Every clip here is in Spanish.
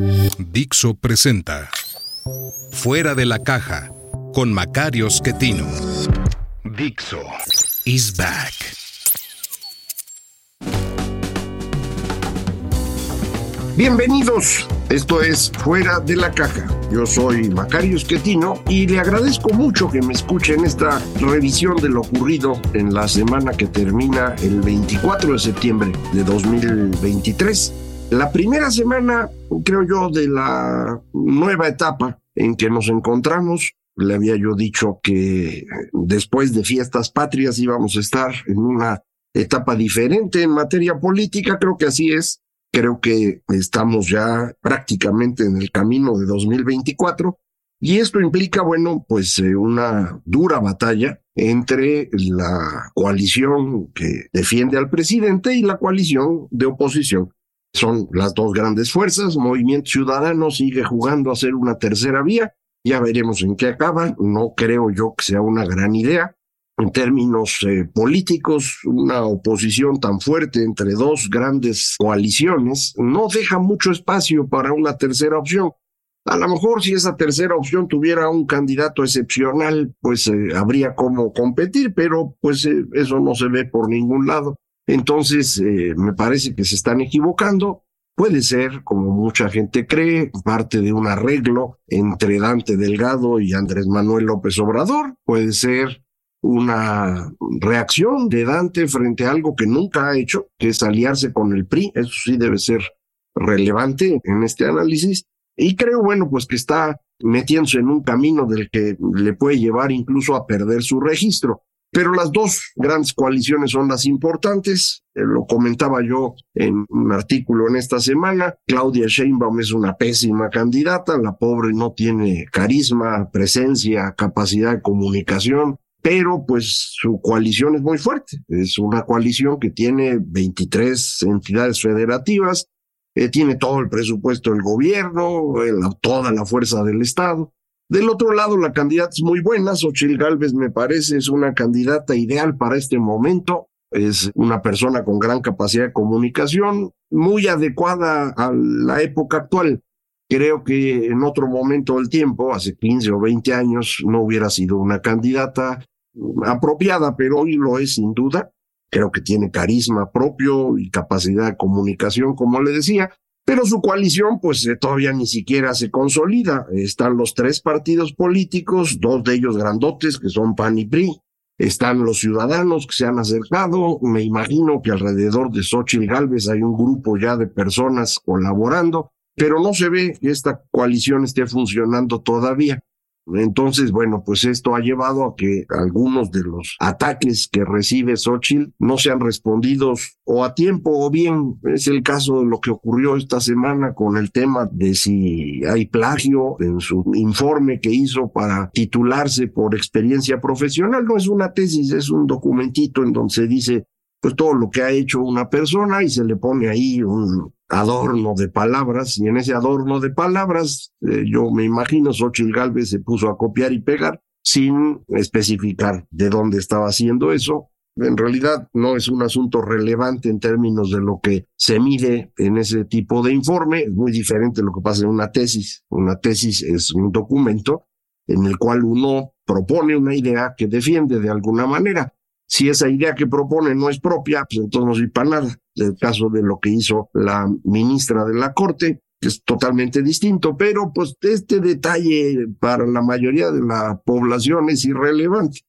Dixo presenta Fuera de la Caja con Macario Schettino. Dixo is back. Bienvenidos, esto es Fuera de la Caja. Yo soy Macario Esquetino y le agradezco mucho que me escuchen esta revisión de lo ocurrido en la semana que termina el 24 de septiembre de 2023. La primera semana, creo yo, de la nueva etapa en que nos encontramos. Le había yo dicho que después de fiestas patrias íbamos a estar en una etapa diferente en materia política. Creo que así es Creo que estamos ya prácticamente en el camino de 2024 y esto implica, bueno, pues eh, una dura batalla entre la coalición que defiende al presidente y la coalición de oposición. Son las dos grandes fuerzas. Movimiento Ciudadano sigue jugando a ser una tercera vía. Ya veremos en qué acaba. No creo yo que sea una gran idea en términos eh, políticos, una oposición tan fuerte entre dos grandes coaliciones no deja mucho espacio para una tercera opción. A lo mejor si esa tercera opción tuviera un candidato excepcional, pues eh, habría cómo competir, pero pues eh, eso no se ve por ningún lado. Entonces, me parece que se están equivocando. Puede ser, como mucha gente cree, parte de un arreglo entre Dante Delgado y Andrés Manuel López Obrador. Puede ser una reacción de Dante frente a algo que nunca ha hecho, que es aliarse con el PRI. Eso sí debe ser relevante en este análisis. Y creo, bueno, pues que está metiéndose en un camino del que le puede llevar incluso a perder su registro. Pero las dos grandes coaliciones son las importantes. Eh, lo comentaba yo en un artículo en esta semana. Claudia Sheinbaum es una pésima candidata. La pobre no tiene carisma, presencia, capacidad de comunicación pero pues su coalición es muy fuerte. Es una coalición que tiene 23 entidades federativas, eh, tiene todo el presupuesto del gobierno, toda la fuerza del Estado. Del otro lado, la candidata es muy buena. Xochitl Galvez me parece es una candidata ideal para este momento. Es una persona con gran capacidad de comunicación, muy adecuada a la época actual. Creo que en otro momento del tiempo, hace 15 o 20 años, no hubiera sido una candidata apropiada, pero hoy lo es sin duda. Creo que tiene carisma propio y capacidad de comunicación, como le decía, pero su coalición pues eh, todavía ni siquiera se consolida. Están los tres partidos políticos, dos de ellos grandotes, que son PAN y PRI. Están los ciudadanos que se han acercado. Me imagino que alrededor de Xochitl Galvez hay un grupo ya de personas colaborando, pero no se ve que esta coalición esté funcionando todavía. Entonces, bueno, pues esto ha llevado a que algunos de los ataques que recibe Xochitl no sean respondidos o a tiempo o bien. Es el caso de lo que ocurrió esta semana con el tema de si hay plagio en su informe que hizo para titularse por experiencia profesional. No es una tesis, es un documentito en donde se dice pues todo lo que ha hecho una persona y se le pone ahí un adorno de palabras y en ese adorno de palabras eh, yo me imagino Xochitl Galvez se puso a copiar y pegar sin especificar de dónde estaba haciendo eso. En realidad no es un asunto relevante en términos de lo que se mide en ese tipo de informe. Es muy diferente lo que pasa en una tesis. Una tesis es un documento en el cual uno propone una idea que defiende de alguna manera. Si esa idea que propone no es propia, pues entonces no sirve para nada. El caso de lo que hizo la ministra de la Corte, que es totalmente distinto, pero pues este detalle para la mayoría de la población es irrelevante.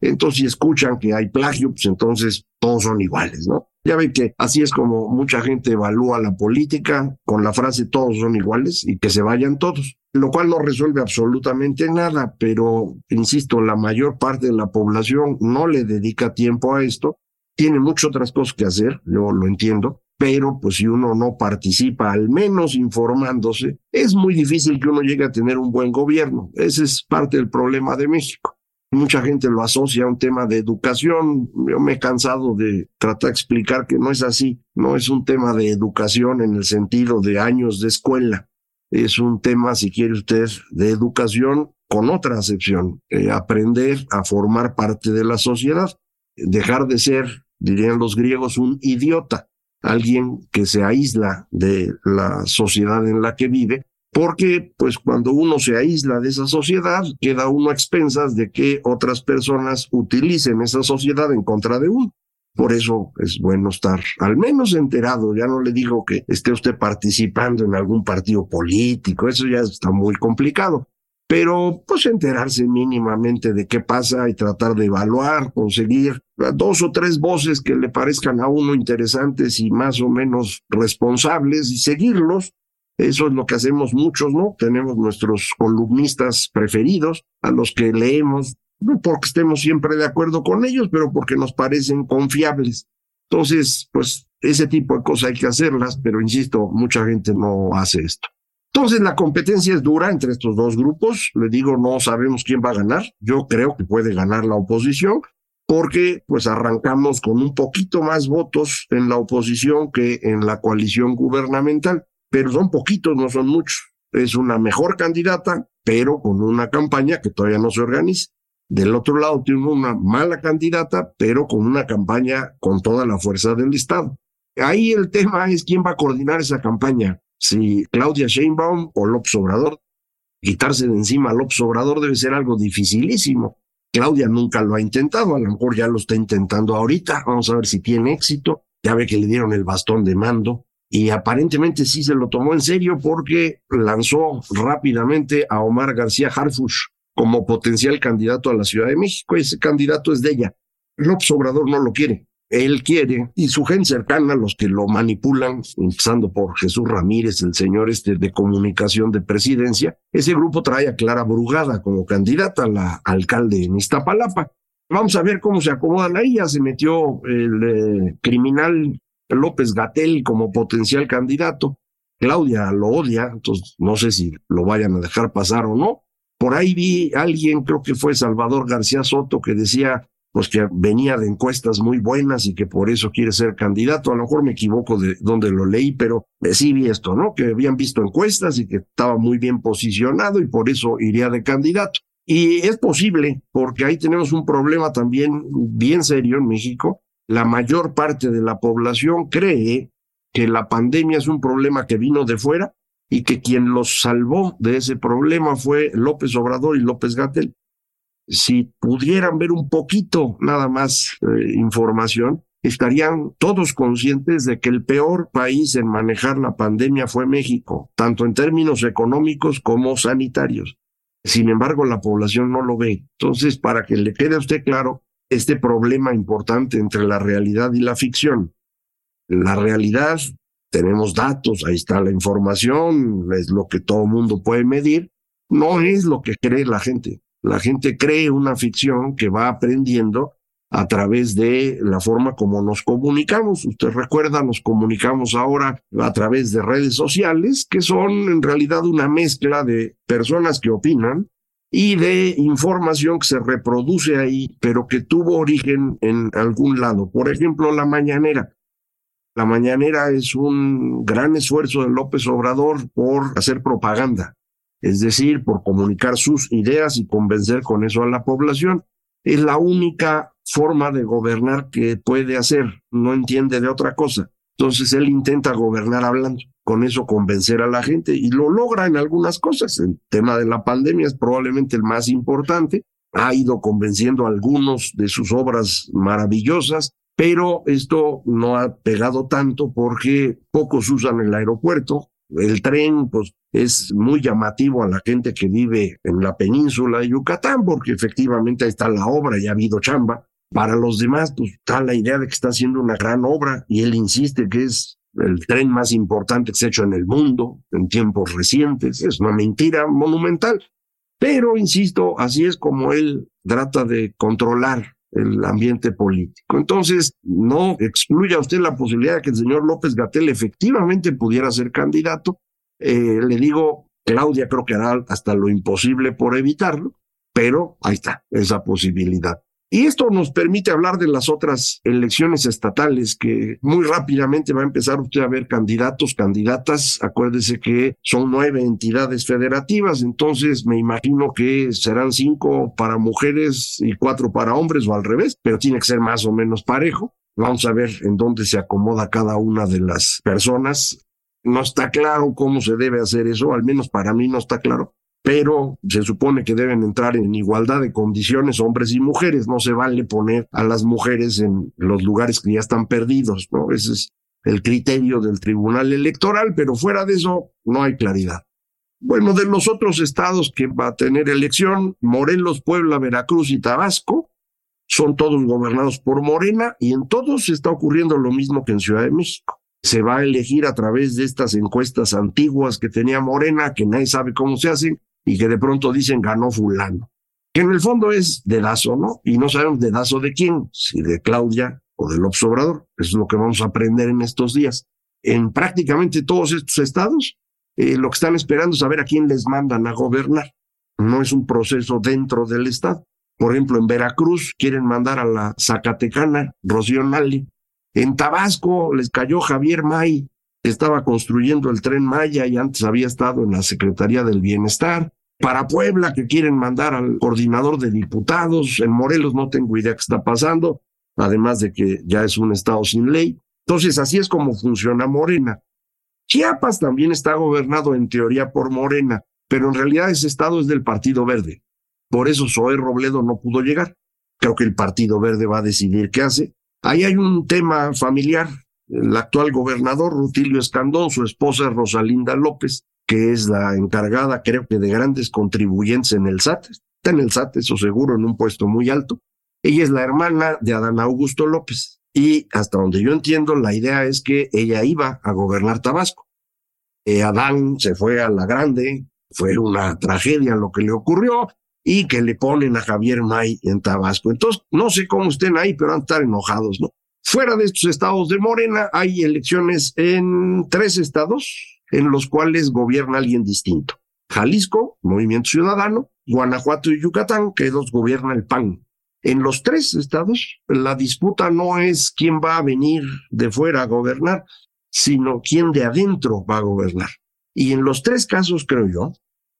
Entonces, si escuchan que hay plagio, pues entonces todos son iguales, ¿no? Ya ven que así es como mucha gente evalúa la política con la frase todos son iguales y que se vayan todos, lo cual no resuelve absolutamente nada, pero insisto, la mayor parte de la población no le dedica tiempo a esto, tiene muchas otras cosas que hacer, yo lo entiendo, pero pues si uno no participa, al menos informándose, es muy difícil que uno llegue a tener un buen gobierno. Ese es parte del problema de México. Mucha gente lo asocia a un tema de educación. Yo me he cansado de tratar de explicar que no es así. No es un tema de educación en el sentido de años de escuela. Es un tema, si quiere usted, de educación con otra acepción. Eh, aprender a formar parte de la sociedad. Dejar de ser, dirían los griegos, un idiota. Alguien que se aísla de la sociedad en la que vive porque pues cuando uno se aísla de esa sociedad, queda uno a expensas de que otras personas utilicen esa sociedad en contra de uno. Por eso es bueno estar al menos enterado. Ya no le digo que esté usted participando en algún partido político, eso ya está muy complicado. Pero pues enterarse mínimamente de qué pasa y tratar de evaluar, conseguir dos o tres voces que le parezcan a uno interesantes y más o menos responsables y seguirlos eso es lo que hacemos muchos, ¿no? Tenemos nuestros columnistas preferidos, a los que leemos, no porque estemos siempre de acuerdo con ellos, pero porque nos parecen confiables. Entonces, pues ese tipo de cosas hay que hacerlas, pero insisto, mucha gente no hace esto. Entonces, la competencia es dura entre estos dos grupos. Le digo, no sabemos quién va a ganar. Yo creo que puede ganar la oposición, porque pues arrancamos con un poquito más votos en la oposición que en la coalición gubernamental pero son poquitos, no son muchos. Es una mejor candidata, pero con una campaña que todavía no se organiza. Del otro lado tiene una mala candidata, pero con una campaña con toda la fuerza del Estado. Ahí el tema es quién va a coordinar esa campaña. Si Claudia Sheinbaum o López Obrador. Quitarse de encima a López Obrador debe ser algo dificilísimo. Claudia nunca lo ha intentado, a lo mejor ya lo está intentando ahorita. Vamos a ver si tiene éxito. Ya ve que le dieron el bastón de mando y aparentemente sí se lo tomó en serio porque lanzó rápidamente a Omar García Harfush como potencial candidato a la Ciudad de México. Ese candidato es de ella. López Obrador no lo quiere. Él quiere, y su gente cercana, los que lo manipulan, empezando por Jesús Ramírez, el señor este de comunicación de presidencia, ese grupo trae a Clara Brugada como candidata a la alcalde en Iztapalapa. Vamos a ver cómo se acomodan ahí. Ya se metió el eh, criminal López Gatel como potencial candidato. Claudia lo odia, entonces no sé si lo vayan a dejar pasar o no. Por ahí vi a alguien, creo que fue Salvador García Soto, que decía pues que venía de encuestas muy buenas y que por eso quiere ser candidato. A lo mejor me equivoco de dónde lo leí, pero sí vi esto, ¿no? Que habían visto encuestas y que estaba muy bien posicionado y por eso iría de candidato. Y es posible, porque ahí tenemos un problema también bien serio en México, la mayor parte de la población cree que la pandemia es un problema que vino de fuera y que quien los salvó de ese problema fue López Obrador y López Gatel. Si pudieran ver un poquito nada más eh, información, estarían todos conscientes de que el peor país en manejar la pandemia fue México, tanto en términos económicos como sanitarios. Sin embargo, la población no lo ve. Entonces, para que le quede a usted claro, este problema importante entre la realidad y la ficción. La realidad, tenemos datos, ahí está la información, es lo que todo mundo puede medir, no es lo que cree la gente. La gente cree una ficción que va aprendiendo a través de la forma como nos comunicamos. Usted recuerda, nos comunicamos ahora a través de redes sociales, que son en realidad una mezcla de personas que opinan, y de información que se reproduce ahí, pero que tuvo origen en algún lado. Por ejemplo, la mañanera. La mañanera es un gran esfuerzo de López Obrador por hacer propaganda, es decir, por comunicar sus ideas y convencer con eso a la población. Es la única forma de gobernar que puede hacer, no entiende de otra cosa. Entonces él intenta gobernar hablando, con eso convencer a la gente y lo logra en algunas cosas. El tema de la pandemia es probablemente el más importante. Ha ido convenciendo a algunos de sus obras maravillosas, pero esto no ha pegado tanto porque pocos usan el aeropuerto. El tren, pues, es muy llamativo a la gente que vive en la península de Yucatán, porque efectivamente ahí está la obra y ha habido chamba, para los demás, pues está la idea de que está haciendo una gran obra y él insiste que es el tren más importante que se ha hecho en el mundo en tiempos recientes. Es una mentira monumental. Pero, insisto, así es como él trata de controlar el ambiente político. Entonces, no excluya usted la posibilidad de que el señor López Gatel efectivamente pudiera ser candidato. Eh, le digo, Claudia creo que hará hasta lo imposible por evitarlo, pero ahí está, esa posibilidad. Y esto nos permite hablar de las otras elecciones estatales que muy rápidamente va a empezar usted a ver candidatos, candidatas. Acuérdese que son nueve entidades federativas, entonces me imagino que serán cinco para mujeres y cuatro para hombres o al revés, pero tiene que ser más o menos parejo. Vamos a ver en dónde se acomoda cada una de las personas. No está claro cómo se debe hacer eso, al menos para mí no está claro pero se supone que deben entrar en igualdad de condiciones hombres y mujeres. No se vale poner a las mujeres en los lugares que ya están perdidos, ¿no? Ese es el criterio del Tribunal Electoral, pero fuera de eso no hay claridad. Bueno, de los otros estados que va a tener elección, Morelos, Puebla, Veracruz y Tabasco, son todos gobernados por Morena y en todos está ocurriendo lo mismo que en Ciudad de México. Se va a elegir a través de estas encuestas antiguas que tenía Morena, que nadie sabe cómo se hacen, y que de pronto dicen ganó fulano, que en el fondo es dedazo, ¿no? Y no sabemos dedazo de quién, si de Claudia o del observador. Eso es lo que vamos a aprender en estos días. En prácticamente todos estos estados, eh, lo que están esperando es saber a quién les mandan a gobernar. No es un proceso dentro del estado. Por ejemplo, en Veracruz quieren mandar a la Zacatecana, Rocío Nali. En Tabasco les cayó Javier May, estaba construyendo el tren Maya y antes había estado en la Secretaría del Bienestar. Para Puebla, que quieren mandar al coordinador de diputados. En Morelos no tengo idea qué está pasando, además de que ya es un estado sin ley. Entonces, así es como funciona Morena. Chiapas también está gobernado en teoría por Morena, pero en realidad ese estado es del Partido Verde. Por eso Zoé Robledo no pudo llegar. Creo que el Partido Verde va a decidir qué hace. Ahí hay un tema familiar el actual gobernador Rutilio Escandón, su esposa Rosalinda López, que es la encargada, creo que, de grandes contribuyentes en el SAT. Está en el SAT, eso seguro, en un puesto muy alto. Ella es la hermana de Adán Augusto López. Y hasta donde yo entiendo, la idea es que ella iba a gobernar Tabasco. Eh, Adán se fue a la grande, fue una tragedia lo que le ocurrió, y que le ponen a Javier May en Tabasco. Entonces, no sé cómo estén ahí, pero van a estar enojados, ¿no? Fuera de estos estados de Morena, hay elecciones en tres estados en los cuales gobierna alguien distinto. Jalisco, Movimiento Ciudadano, Guanajuato y Yucatán, que los gobierna el PAN. En los tres estados, la disputa no es quién va a venir de fuera a gobernar, sino quién de adentro va a gobernar. Y en los tres casos, creo yo,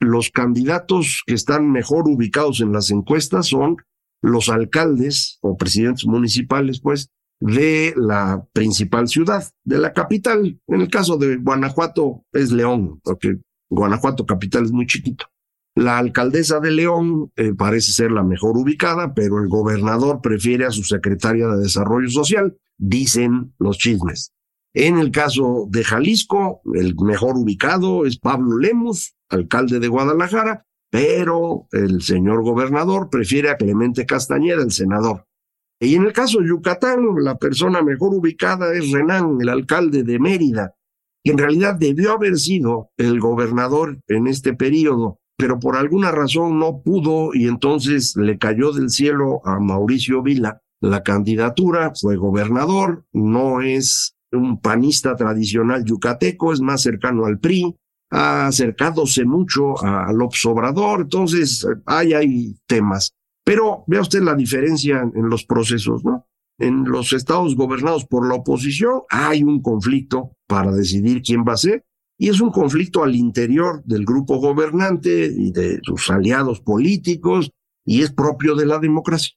los candidatos que están mejor ubicados en las encuestas son los alcaldes o presidentes municipales, pues, de la principal ciudad, de la capital. En el caso de Guanajuato es León, porque Guanajuato capital es muy chiquito. La alcaldesa de León eh, parece ser la mejor ubicada, pero el gobernador prefiere a su secretaria de Desarrollo Social, dicen los chismes. En el caso de Jalisco, el mejor ubicado es Pablo Lemus, alcalde de Guadalajara, pero el señor gobernador prefiere a Clemente Castañeda, el senador. Y en el caso de Yucatán, la persona mejor ubicada es Renán, el alcalde de Mérida, que en realidad debió haber sido el gobernador en este periodo, pero por alguna razón no pudo y entonces le cayó del cielo a Mauricio Vila la candidatura, fue gobernador, no es un panista tradicional yucateco, es más cercano al PRI, ha acercádose mucho al Obrador, entonces ahí hay temas. Pero vea usted la diferencia en los procesos, ¿no? En los estados gobernados por la oposición hay un conflicto para decidir quién va a ser y es un conflicto al interior del grupo gobernante y de sus aliados políticos y es propio de la democracia.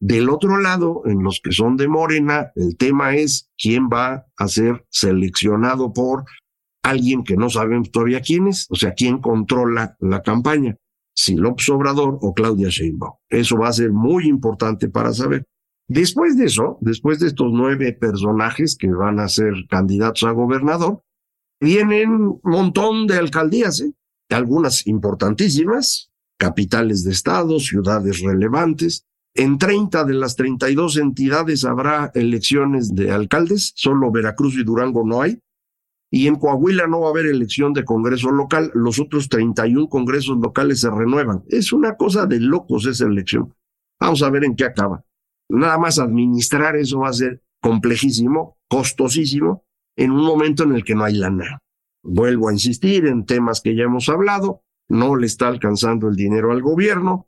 Del otro lado, en los que son de Morena, el tema es quién va a ser seleccionado por alguien que no sabemos todavía quién es, o sea, quién controla la campaña si López Obrador o Claudia Sheinbaum. Eso va a ser muy importante para saber. Después de eso, después de estos nueve personajes que van a ser candidatos a gobernador, vienen un montón de alcaldías, ¿eh? algunas importantísimas, capitales de estados, ciudades relevantes. En 30 de las 32 entidades habrá elecciones de alcaldes, solo Veracruz y Durango no hay. Y en Coahuila no va a haber elección de Congreso local, los otros 31 congresos locales se renuevan. Es una cosa de locos esa elección. Vamos a ver en qué acaba. nada más administrar eso va a ser complejísimo, costosísimo, en un momento en el que no hay lana. Vuelvo a insistir en temas que ya hemos hablado, no le está alcanzando el dinero al gobierno.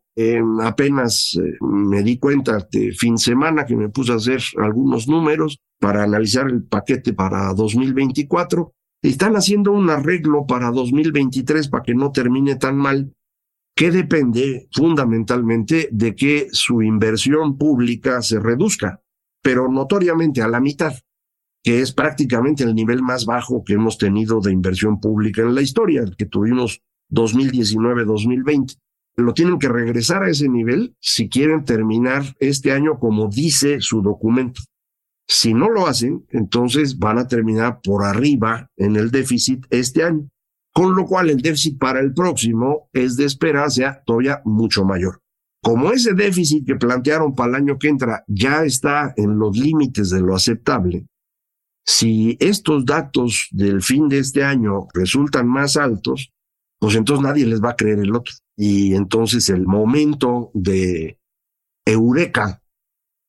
Apenas eh, me di cuenta de fin semana que me puse a hacer algunos números para analizar el paquete para 2024. Están haciendo un arreglo para 2023 para que no termine tan mal, que depende fundamentalmente de que su inversión pública se reduzca, pero notoriamente a la mitad que es prácticamente el nivel más bajo que hemos tenido de inversión pública en la historia, el que tuvimos 2019-2020. Lo tienen que regresar a ese nivel si quieren terminar este año como dice su documento. Si no lo hacen, entonces van a terminar por arriba en el déficit este año, con lo cual el déficit para el próximo es de esperar sea todavía mucho mayor. Como ese déficit que plantearon para el año que entra ya está en los límites de lo aceptable, si estos datos del fin de este año resultan más altos, pues entonces nadie les va a creer el otro. Y entonces el momento de eureka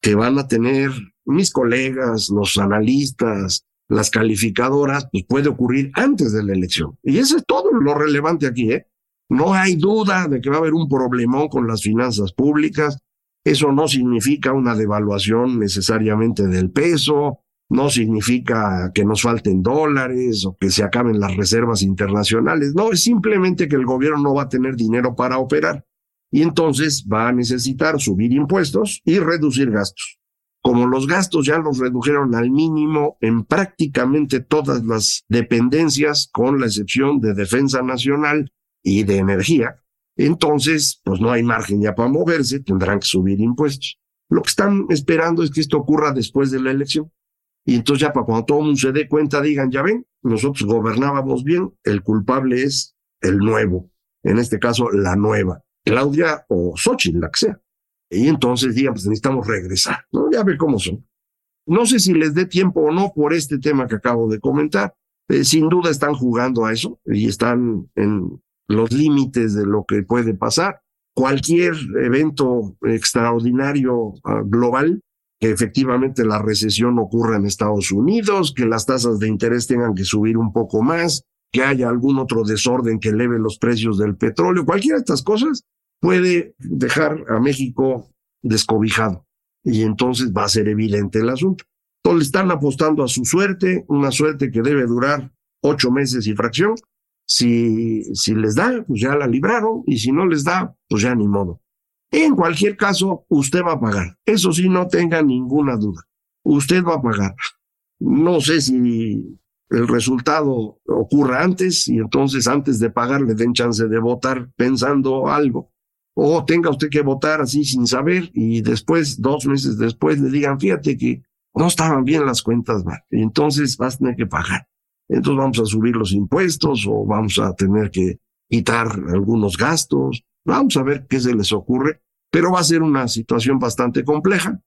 que van a tener mis colegas, los analistas, las calificadoras, pues puede ocurrir antes de la elección. Y eso es todo lo relevante aquí, ¿eh? No hay duda de que va a haber un problemón con las finanzas públicas. Eso no significa una devaluación necesariamente del peso, no significa que nos falten dólares o que se acaben las reservas internacionales. No, es simplemente que el gobierno no va a tener dinero para operar y entonces va a necesitar subir impuestos y reducir gastos. Como los gastos ya los redujeron al mínimo en prácticamente todas las dependencias, con la excepción de defensa nacional y de energía, entonces pues no hay margen ya para moverse, tendrán que subir impuestos. Lo que están esperando es que esto ocurra después de la elección. Y entonces ya para cuando todo el mundo se dé cuenta digan, ya ven, nosotros gobernábamos bien, el culpable es el nuevo, en este caso la nueva, Claudia o Xochitl, la que sea. Y entonces digan, pues necesitamos regresar, ¿no? Ya ve cómo son. No sé si les dé tiempo o no por este tema que acabo de comentar. Eh, sin duda están jugando a eso y están en los límites de lo que puede pasar. Cualquier evento extraordinario ah, global que efectivamente la recesión ocurra en Estados Unidos, que las tasas de interés tengan que subir un poco más, que haya algún otro desorden que eleve los precios del petróleo, cualquiera de estas cosas puede dejar a México descobijado y entonces va a ser evidente el asunto. Entonces le están apostando a su suerte, una suerte que debe durar ocho meses y fracción. Si, si les da, pues ya la libraron y si no les da, pues ya ni modo. En cualquier caso, usted va a pagar. Eso sí, no tenga ninguna duda. Usted va a pagar. No sé si el resultado ocurra antes y entonces antes de pagar le den chance de votar pensando algo. O tenga usted que votar así sin saber y después, dos meses después, le digan, fíjate que no estaban bien las cuentas, y entonces vas a tener que pagar. Entonces vamos a subir los impuestos o vamos a tener que quitar algunos gastos Vamos a ver qué se les ocurre, pero va a ser una situación bastante compleja.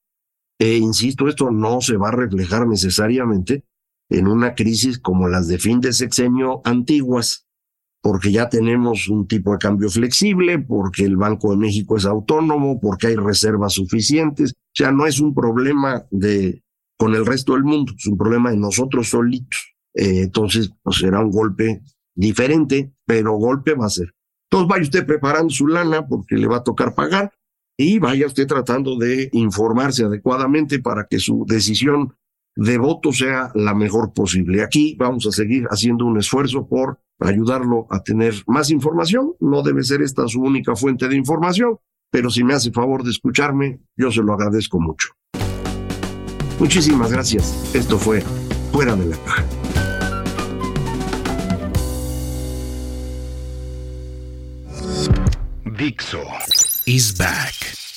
E insisto, esto no se va a reflejar necesariamente en una crisis como las de fin de sexenio antiguas, porque ya tenemos un tipo de cambio flexible, porque el Banco de México es autónomo, porque hay reservas suficientes. O sea, no es un problema de con el resto del mundo, es un problema de nosotros solitos. Eh, entonces, pues será un golpe diferente, pero golpe va a ser. Entonces vaya usted preparando su lana porque le va a tocar pagar y vaya usted tratando de informarse adecuadamente para que su decisión de voto sea la mejor posible. Aquí vamos a seguir haciendo un esfuerzo por ayudarlo a tener más información. No debe ser esta su única fuente de información, pero si me hace favor de escucharme, yo se lo agradezco mucho. Muchísimas gracias. Esto fue Fuera de la Caja. Dixo is back.